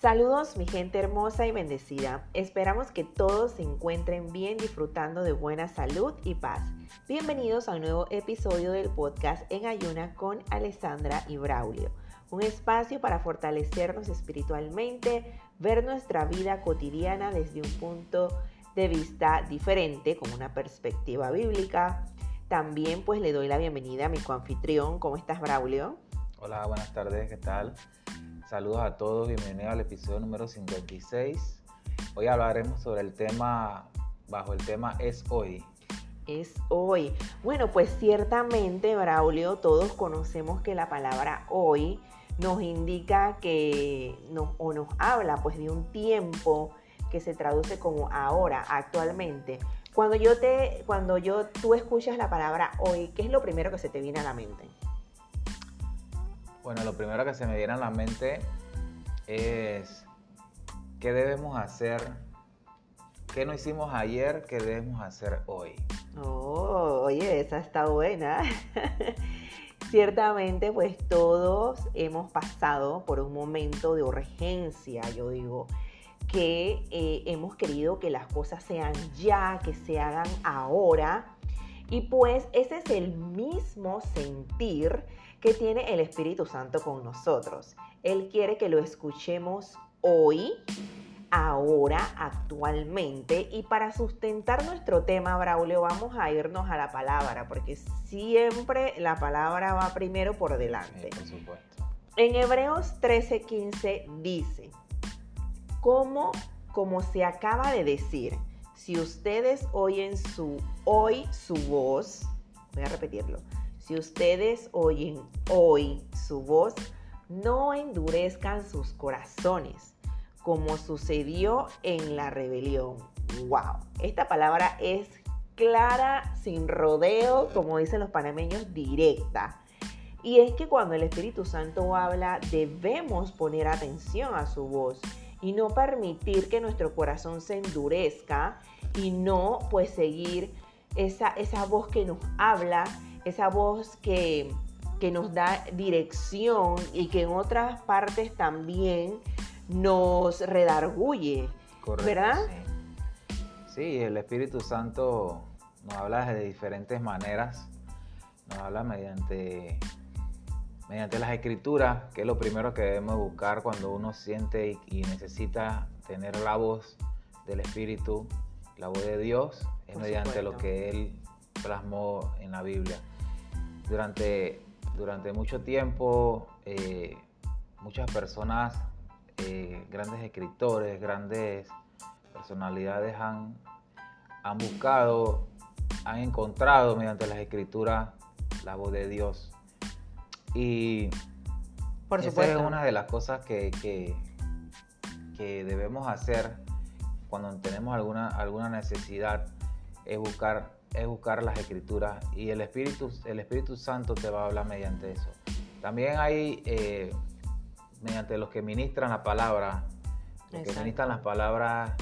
Saludos mi gente hermosa y bendecida. Esperamos que todos se encuentren bien disfrutando de buena salud y paz. Bienvenidos a un nuevo episodio del podcast En Ayuna con Alessandra y Braulio. Un espacio para fortalecernos espiritualmente, ver nuestra vida cotidiana desde un punto de vista diferente, con una perspectiva bíblica. También pues le doy la bienvenida a mi coanfitrión. ¿Cómo estás Braulio? Hola, buenas tardes, ¿qué tal? Saludos a todos, bienvenidos al episodio número 56. Hoy hablaremos sobre el tema, bajo el tema Es hoy. Es hoy. Bueno, pues ciertamente, Braulio, todos conocemos que la palabra hoy nos indica que nos, o nos habla pues de un tiempo que se traduce como ahora, actualmente. Cuando yo te, cuando yo, tú escuchas la palabra hoy, ¿qué es lo primero que se te viene a la mente? Bueno, lo primero que se me viene a la mente es qué debemos hacer, qué no hicimos ayer, qué debemos hacer hoy. Oh, oye, esa está buena. Ciertamente, pues todos hemos pasado por un momento de urgencia, yo digo, que eh, hemos querido que las cosas sean ya, que se hagan ahora. Y pues ese es el mismo sentir que tiene el Espíritu Santo con nosotros. Él quiere que lo escuchemos hoy, ahora, actualmente. Y para sustentar nuestro tema, Braulio, vamos a irnos a la palabra, porque siempre la palabra va primero por delante. por supuesto. En Hebreos 13:15 dice, como, como se acaba de decir, si ustedes oyen su, hoy su voz, voy a repetirlo, si ustedes oyen hoy su voz, no endurezcan sus corazones, como sucedió en la rebelión. ¡Wow! Esta palabra es clara, sin rodeo, como dicen los panameños, directa. Y es que cuando el Espíritu Santo habla, debemos poner atención a su voz y no permitir que nuestro corazón se endurezca y no pues seguir esa, esa voz que nos habla esa voz que, nos da dirección y que en otras partes también nos redarguye, ¿verdad? Sí. el Espíritu Santo nos habla de diferentes maneras, nos habla mediante, mediante las escrituras, que es lo primero que debemos buscar cuando uno siente y, necesita tener la voz del Espíritu, la voz de Dios, es mediante lo que Él plasmó en la Biblia durante, durante mucho tiempo eh, muchas personas, eh, grandes escritores, grandes personalidades han, han buscado, han encontrado mediante las escrituras la voz de Dios. Y Por esa es una de las cosas que, que, que, debemos hacer cuando tenemos alguna, alguna necesidad, es buscar es buscar las escrituras y el Espíritu, el Espíritu Santo te va a hablar mediante eso. También hay, eh, mediante los que ministran la palabra, los que ministran las palabras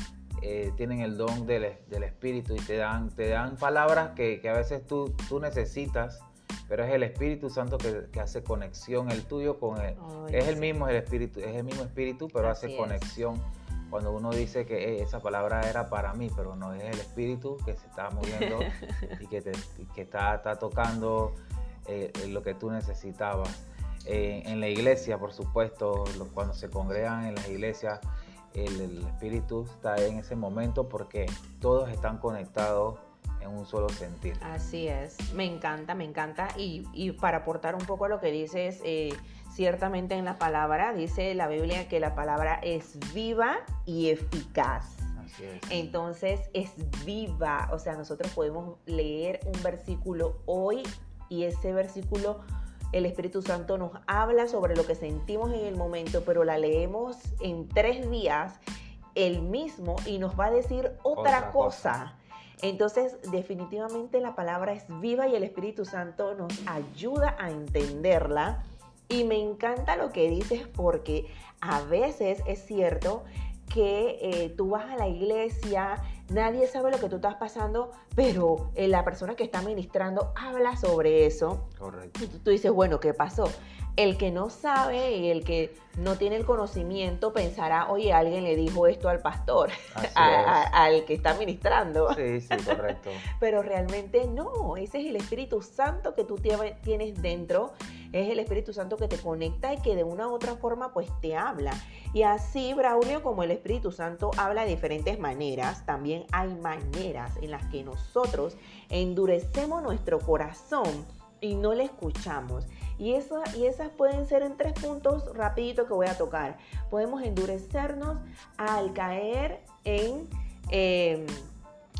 eh, tienen el don del, Espíritu y te dan, te dan palabras que, a veces tú, tú necesitas, pero es el Espíritu Santo que, hace conexión, el tuyo con él. es el mismo el Espíritu, es el mismo Espíritu, pero hace conexión cuando uno dice que esa palabra era para mí, pero no es el espíritu que se está moviendo y que, te, que está, está, tocando eh, lo que tú necesitabas. Eh, en la iglesia, por supuesto, cuando se congregan en las iglesias, el, espíritu está en ese momento porque todos están conectados en un solo sentir. Así es, me encanta, me encanta. Y, y para aportar un poco a lo que dices, eh, ciertamente en la palabra, dice la Biblia que la palabra es viva y eficaz. Así es. Entonces es viva, o sea, nosotros podemos leer un versículo hoy y ese versículo el Espíritu Santo nos habla sobre lo que sentimos en el momento, pero la leemos en tres días el mismo y nos va a decir otra, cosa. Entonces, definitivamente la palabra es viva y el Espíritu Santo nos ayuda a entenderla y me encanta lo que dices porque a veces es cierto que eh, tú vas a la iglesia, nadie sabe lo que tú estás pasando, pero eh, la persona que está ministrando habla sobre eso. Correcto. Y tú, dices, bueno, ¿qué pasó? El que no sabe y el que no tiene el conocimiento pensará, oye, alguien le dijo esto al pastor, al que está ministrando. Sí, sí, correcto. Pero realmente no, ese es el Espíritu Santo que tú tienes dentro, es el Espíritu Santo que te conecta y que de una u otra forma pues te habla. Y así, Braulio, como el Espíritu Santo habla de diferentes maneras, también hay maneras en las que nosotros endurecemos nuestro corazón y no le escuchamos. Y, esas pueden ser en tres puntos rapidito que voy a tocar. Podemos endurecernos al caer en, em,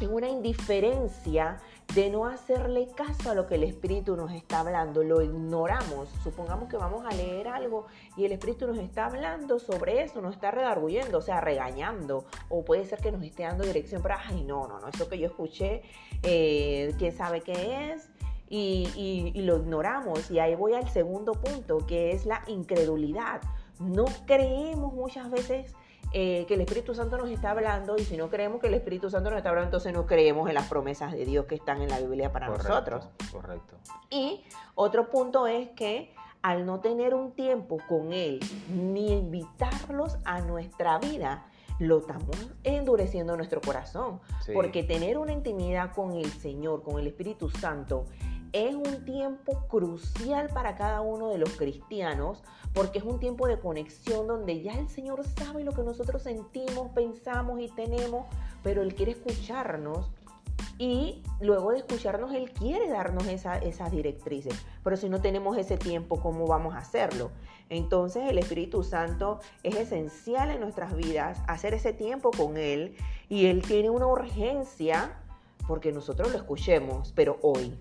en una indiferencia de no hacerle caso a lo que el Espíritu nos está hablando, lo ignoramos. Supongamos que vamos a leer algo y el Espíritu nos está hablando sobre eso, nos está redarguyendo, o sea, regañando, o puede ser que nos esté dando dirección para, ay, no, no, no, eso que yo escuché, eh, quién sabe qué es, y, lo ignoramos. Y ahí voy al segundo punto, que es la incredulidad. No creemos muchas veces eh, que el Espíritu Santo nos está hablando y si no creemos que el Espíritu Santo nos está hablando, entonces no creemos en las promesas de Dios que están en la Biblia para nosotros. Correcto. Y otro punto es que al no tener un tiempo con Él ni invitarlos a nuestra vida, lo estamos endureciendo nuestro corazón. Porque tener una intimidad con el Señor, con el Espíritu Santo, es un tiempo crucial para cada uno de los cristianos porque es un tiempo de conexión donde ya el Señor sabe lo que nosotros sentimos, pensamos y tenemos, pero Él quiere escucharnos y luego de escucharnos Él quiere darnos esas directrices. Pero si no tenemos ese tiempo, ¿cómo vamos a hacerlo? Entonces el Espíritu Santo es esencial en nuestras vidas, hacer ese tiempo con Él y Él tiene una urgencia porque nosotros lo escuchemos, pero hoy.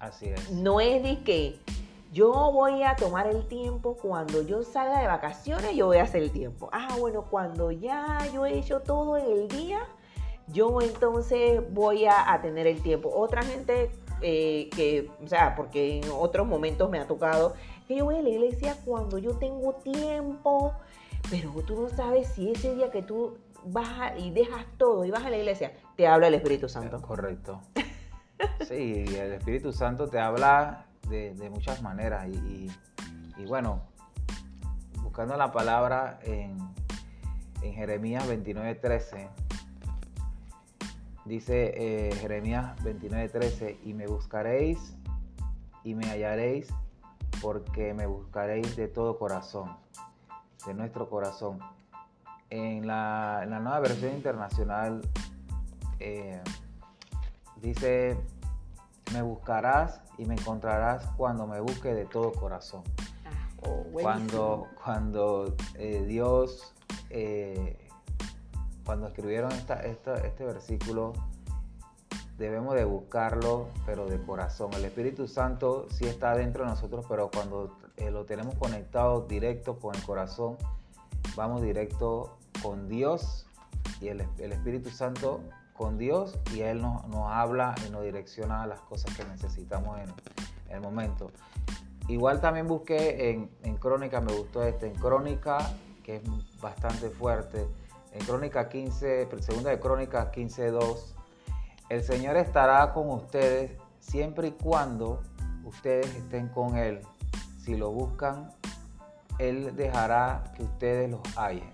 Así es. No es de que yo voy a tomar el tiempo cuando yo salga de vacaciones, yo voy a hacer el tiempo. Ah, bueno, cuando ya yo he hecho todo en el día, yo entonces voy a, tener el tiempo. Otra gente eh, que, o sea, porque en otros momentos me ha tocado que yo voy a la iglesia cuando yo tengo tiempo, pero tú no sabes si ese día que tú vas y dejas todo y vas a la iglesia, te habla el Espíritu Santo. Correcto. Sí, el Espíritu Santo te habla de, muchas maneras y, bueno, buscando la palabra en, en Jeremías 29:13, dice eh, Jeremías 29:13, y me buscaréis y me hallaréis porque me buscaréis de todo corazón, de nuestro corazón. En la, nueva versión internacional eh, dice, me buscarás y me encontrarás cuando me busque de todo corazón. Ah, oh, cuando cuando eh, Dios, eh, cuando escribieron este versículo, debemos de buscarlo, pero de corazón. El Espíritu Santo sí está dentro de nosotros, pero cuando eh, lo tenemos conectado directo con el corazón, vamos directo con Dios y el, el Espíritu Santo con Dios y Él nos, habla y nos direcciona a las cosas que necesitamos en, el momento. Igual también busqué en, en, Crónica, me gustó este, en Crónica, que es bastante fuerte, en Crónica 15, segunda de Crónica 15.2, el Señor estará con ustedes siempre y cuando ustedes estén con Él. Si lo buscan, Él dejará que ustedes los hallen,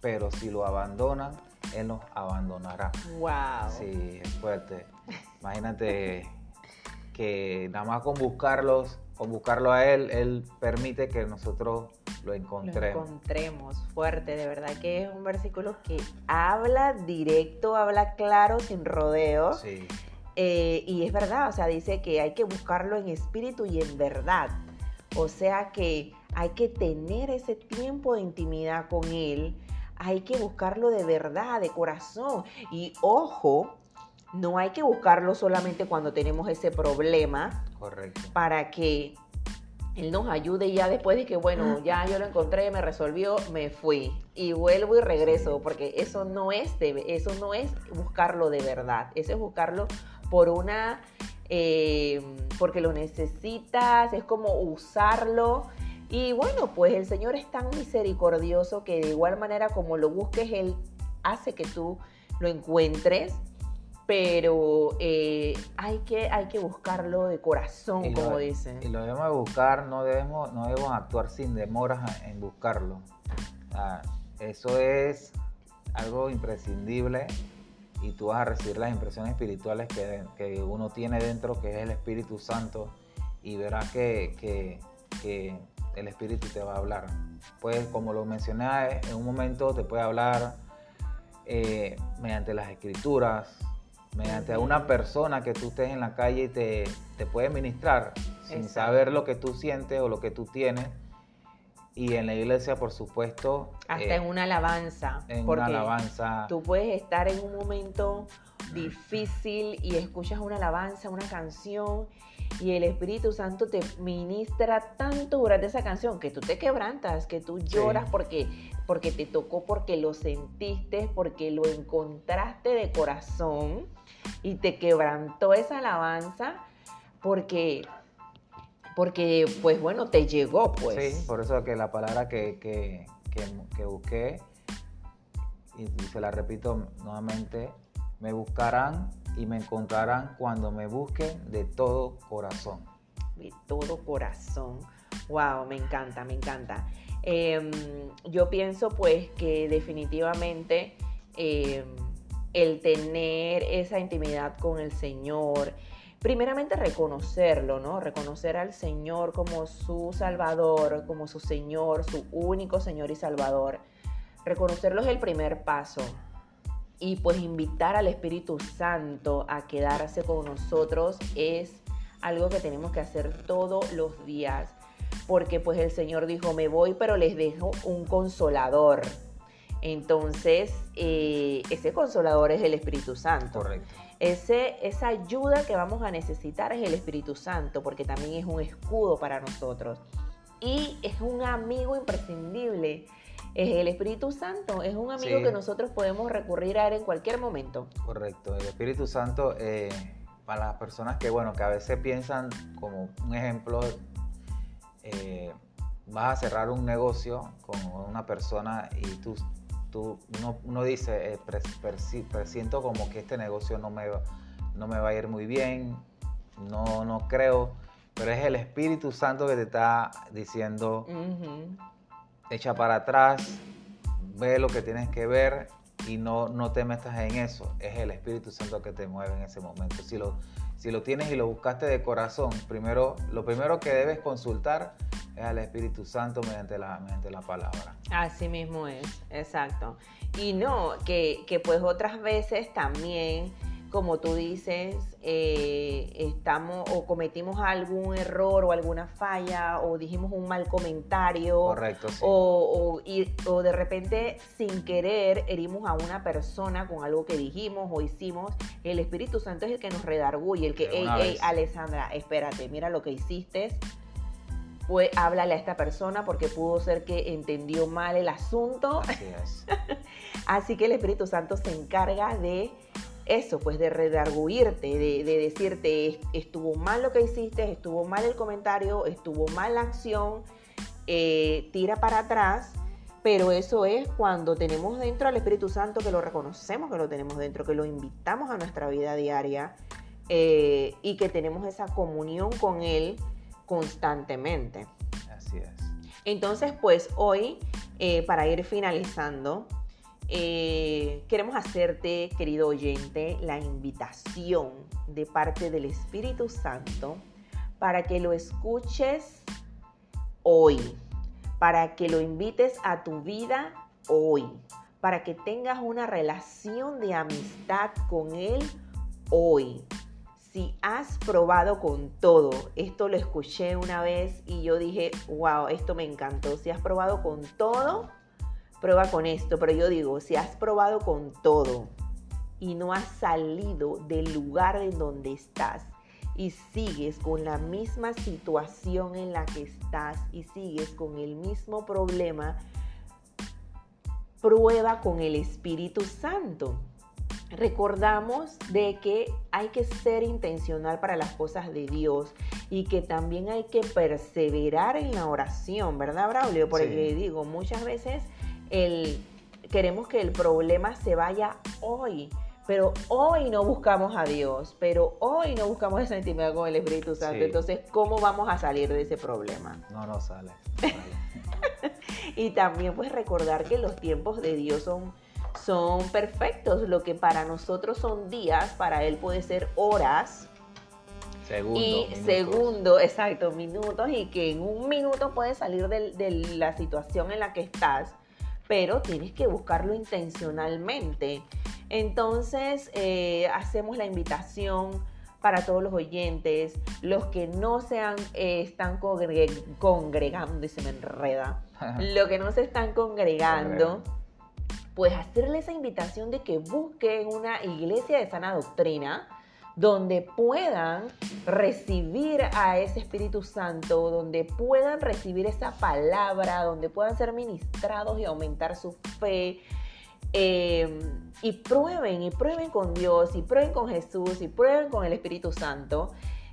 pero si lo abandonan, él nos abandonará. Wow. Sí, es fuerte. Imagínate que nada más con buscarlos, con buscarlo a Él, Él permite que nosotros lo encontremos. Lo encontremos, fuerte, de verdad que es un versículo que habla directo, habla claro, sin rodeos. Sí. Eh, y es verdad, o sea, dice que hay que buscarlo en espíritu y en verdad. O sea que hay que tener ese tiempo de intimidad con Él hay que buscarlo de verdad, de corazón. Y ojo, no hay que buscarlo solamente cuando tenemos ese problema. Correcto. Para que Él nos ayude ya después de que, bueno, ya yo lo encontré, me resolvió, me fui. Y vuelvo y regreso, porque eso no es, de, eso no es buscarlo de verdad. Eso es buscarlo por una... Eh, porque lo necesitas, es como usarlo y bueno, pues el Señor es tan misericordioso que de igual manera como lo busques, Él hace que tú lo encuentres pero eh, hay, que, hay que buscarlo de corazón, como dicen. Y lo debemos buscar, no debemos, no debemos actuar sin demoras en buscarlo. eso es algo imprescindible y tú vas a recibir las impresiones espirituales que, que uno tiene dentro, que es el Espíritu Santo, y verás que, que, que, el Espíritu te va a hablar. Pues como lo mencioné, en un momento te puede hablar eh, mediante las escrituras, mediante una persona que tú estés en la calle y te, te puede ministrar sin saber lo que tú sientes o lo que tú tienes y en la iglesia, por supuesto. Hasta en eh, una alabanza. En una alabanza. Tú puedes estar en un momento difícil y escuchas una alabanza, una canción, y el Espíritu Santo te ministra tanto durante esa canción que tú te quebrantas, que tú lloras porque, porque te tocó, porque lo sentiste, porque lo encontraste de corazón y te quebrantó esa alabanza porque porque pues bueno, te llegó pues. Sí, por eso que la palabra que, que, que, busqué, y, se la repito nuevamente, me buscarán y me encontrarán cuando me busquen de todo corazón. De todo corazón. Wow, me encanta, me encanta. Em, yo pienso pues que definitivamente em, el tener esa intimidad con el Señor, primeramente reconocerlo, ¿no? Reconocer al Señor como su Salvador, como su Señor, su único Señor y Salvador. Reconocerlo es el primer paso. Y pues invitar al Espíritu Santo a quedarse con nosotros es algo que tenemos que hacer todos los días. Porque pues el Señor dijo, me voy, pero les dejo un consolador. Entonces, eh, ese consolador es el Espíritu Santo. Correcto. Ese, esa ayuda que vamos a necesitar es el Espíritu Santo, porque también es un escudo para nosotros. Y es un amigo imprescindible. Es el Espíritu Santo, es un amigo que nosotros podemos recurrir a él en cualquier momento. Correcto, el Espíritu Santo, eh, para las personas que, bueno, que a veces piensan como un ejemplo, eh, vas a cerrar un negocio con una persona y tú tú, uno, dice, eh, presiento como que este negocio no me, no me va a ir muy bien, no, no creo, pero es el Espíritu Santo que te está diciendo, echa para atrás, ve lo que tienes que ver y no, no te metas en eso. Es el Espíritu Santo que te mueve en ese momento. Si lo, si lo tienes y lo buscaste de corazón, primero, lo primero que debes consultar es al Espíritu Santo mediante la, mediante la palabra. Así mismo es, exacto. Y no, que, que pues otras veces también como tú dices, eh, estamos o cometimos algún error o alguna falla o dijimos un mal comentario. Correcto, sí. o, o, de repente sin querer herimos a una persona con algo que dijimos o hicimos. El Espíritu Santo es el que nos redarguye, el que, hey, hey, Alessandra, espérate, mira lo que hiciste. Pues háblale a esta persona porque pudo ser que entendió mal el asunto. Así es. Así que el Espíritu Santo se encarga de eso, pues de redarguirte, de, decirte, estuvo mal lo que hiciste, estuvo mal el comentario, estuvo mal la acción, eh, tira para atrás, pero eso es cuando tenemos dentro al Espíritu Santo, que lo reconocemos que lo tenemos dentro, que lo invitamos a nuestra vida diaria eh, y que tenemos esa comunión con Él constantemente. Así es. Entonces, pues hoy, eh, para ir finalizando, eh, queremos hacerte, querido oyente, la invitación de parte del Espíritu Santo para que lo escuches hoy, para que lo invites a tu vida hoy, para que tengas una relación de amistad con Él hoy. Si has probado con todo, esto lo escuché una vez y yo dije, wow, esto me encantó. Si has probado con todo, prueba con esto, pero yo digo, si has probado con todo y no has salido del lugar en donde estás y sigues con la misma situación en la que estás y sigues con el mismo problema, prueba con el Espíritu Santo. Recordamos de que hay que ser intencional para las cosas de Dios y que también hay que perseverar en la oración, ¿verdad, Braulio? Porque digo, muchas veces el, queremos que el problema se vaya hoy, pero hoy no buscamos a Dios, pero hoy no buscamos esa intimidad con el Espíritu Santo. Entonces, ¿cómo vamos a salir de ese problema? No, no sale. y también pues recordar que los tiempos de Dios son, son perfectos. Lo que para nosotros son días, para Él puede ser horas. Segundo, y segundo, exacto, minutos, y que en un minuto puedes salir de, de la situación en la que estás, pero tienes que buscarlo intencionalmente. Entonces, eh, hacemos la invitación para todos los oyentes, los que no se eh, están congregando, y se me enreda, los que no se están congregando, pues hacerle esa invitación de que busquen una iglesia de sana doctrina, donde puedan recibir a ese Espíritu Santo, donde puedan recibir esa palabra, donde puedan ser ministrados y aumentar su fe, Em, y prueben, y prueben con Dios, y prueben con Jesús, y prueben con el Espíritu Santo.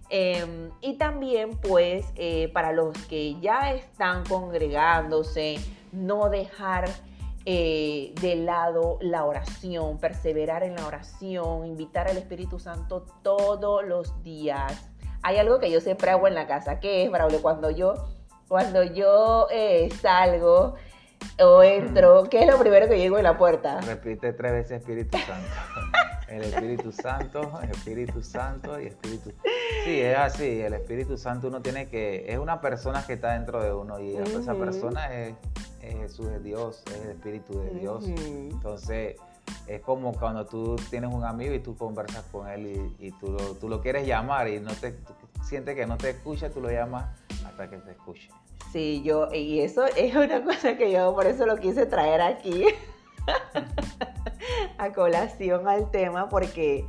Em, y también pues eh, para los que ya están congregándose, no dejar eh, de lado la oración, perseverar en la oración, invitar al Espíritu Santo todos los días. Hay algo que yo siempre hago en la casa, que es, Braulio, cuando yo, cuando yo eh, salgo o entro, ¿qué es lo primero que llego en la puerta? Repite tres veces Espíritu Santo. El Espíritu Santo, el Espíritu Santo y Espíritu. Sí, es así. El Espíritu Santo uno tiene que. Es una persona que está dentro de uno y esa persona es, Jesús, es Dios, es el Espíritu de Dios. Entonces, es como cuando tú tienes un amigo y tú conversas con él y, tú, lo, tú, lo, quieres llamar y no te sientes que no te escucha, tú lo llamas hasta que te escuche. Sí, yo, y eso es una cosa que yo por eso lo quise traer aquí a colación al tema, porque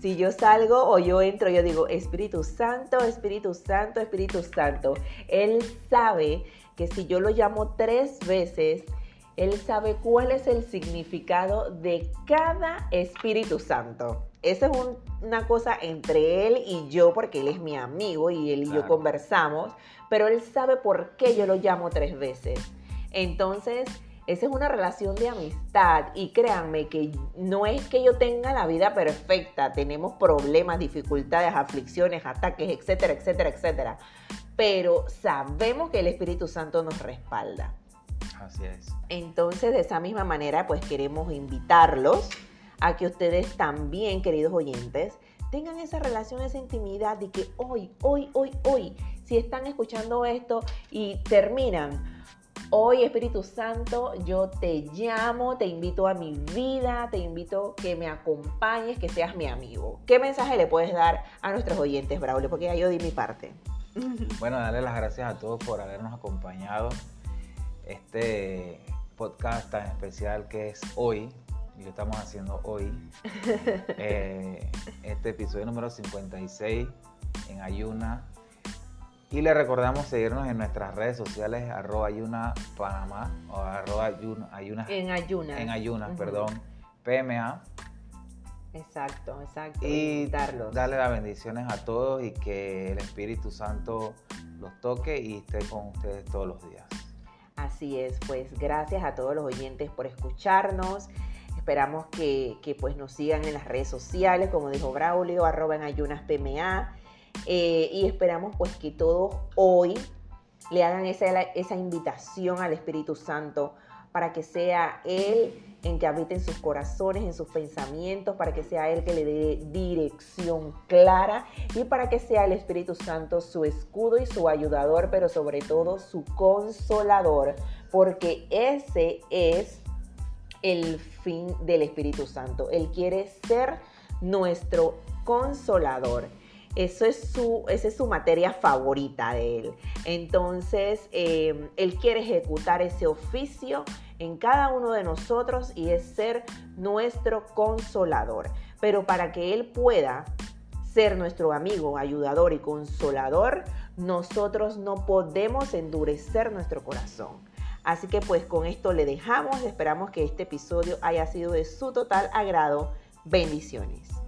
si yo salgo o yo entro, yo digo, Espíritu Santo, Espíritu Santo, Espíritu Santo. Él sabe que si yo lo llamo tres veces, Él sabe cuál es el significado de cada Espíritu Santo. Esa es una cosa entre Él y yo, porque Él es mi amigo y Él y yo conversamos, pero Él sabe por qué yo lo llamo tres veces. Entonces, esa es una relación de amistad y créanme que no es que yo tenga la vida perfecta, tenemos problemas, dificultades, aflicciones, ataques, etcétera, etcétera, etcétera, pero sabemos que el Espíritu Santo nos respalda. Así es. Entonces, de esa misma manera, pues queremos invitarlos a que ustedes también, queridos oyentes, tengan esa relación, esa intimidad de que hoy, hoy, hoy, hoy, si están escuchando esto y terminan, hoy Espíritu Santo, yo te llamo, te invito a mi vida, te invito que me acompañes, que seas mi amigo. ¿Qué mensaje le puedes dar a nuestros oyentes, Braulio? Porque ya yo di mi parte. Bueno, darle las gracias a todos por habernos acompañado. Este podcast tan especial que es hoy, y lo estamos haciendo hoy, eh, este episodio número 56 en Ayuna. Y le recordamos seguirnos en nuestras redes sociales, arroba Ayuna Panamá, o arroba ayuna, En Ayuna. En Ayuna, perdón, PMA. Exacto, exacto. Y darle las bendiciones a todos y que el Espíritu Santo los toque y esté con ustedes todos los días. Así es, pues gracias a todos los oyentes por escucharnos. Esperamos que, pues nos sigan en las redes sociales, como dijo Braulio, arroba en ayunas PMA. Eh, y esperamos pues que todos hoy le hagan esa, esa invitación al Espíritu Santo para que sea Él en que habite en sus corazones, en sus pensamientos, para que sea Él que le dé dirección clara y para que sea el Espíritu Santo su escudo y su ayudador, pero sobre todo su consolador, porque ese es el fin del Espíritu Santo. Él quiere ser nuestro consolador. Eso es su, esa es su materia favorita de él. Entonces, eh, él quiere ejecutar ese oficio en cada uno de nosotros y es ser nuestro consolador. Pero para que él pueda ser nuestro amigo, ayudador y consolador, nosotros no podemos endurecer nuestro corazón. Así que pues con esto le dejamos, esperamos que este episodio haya sido de su total agrado. Bendiciones.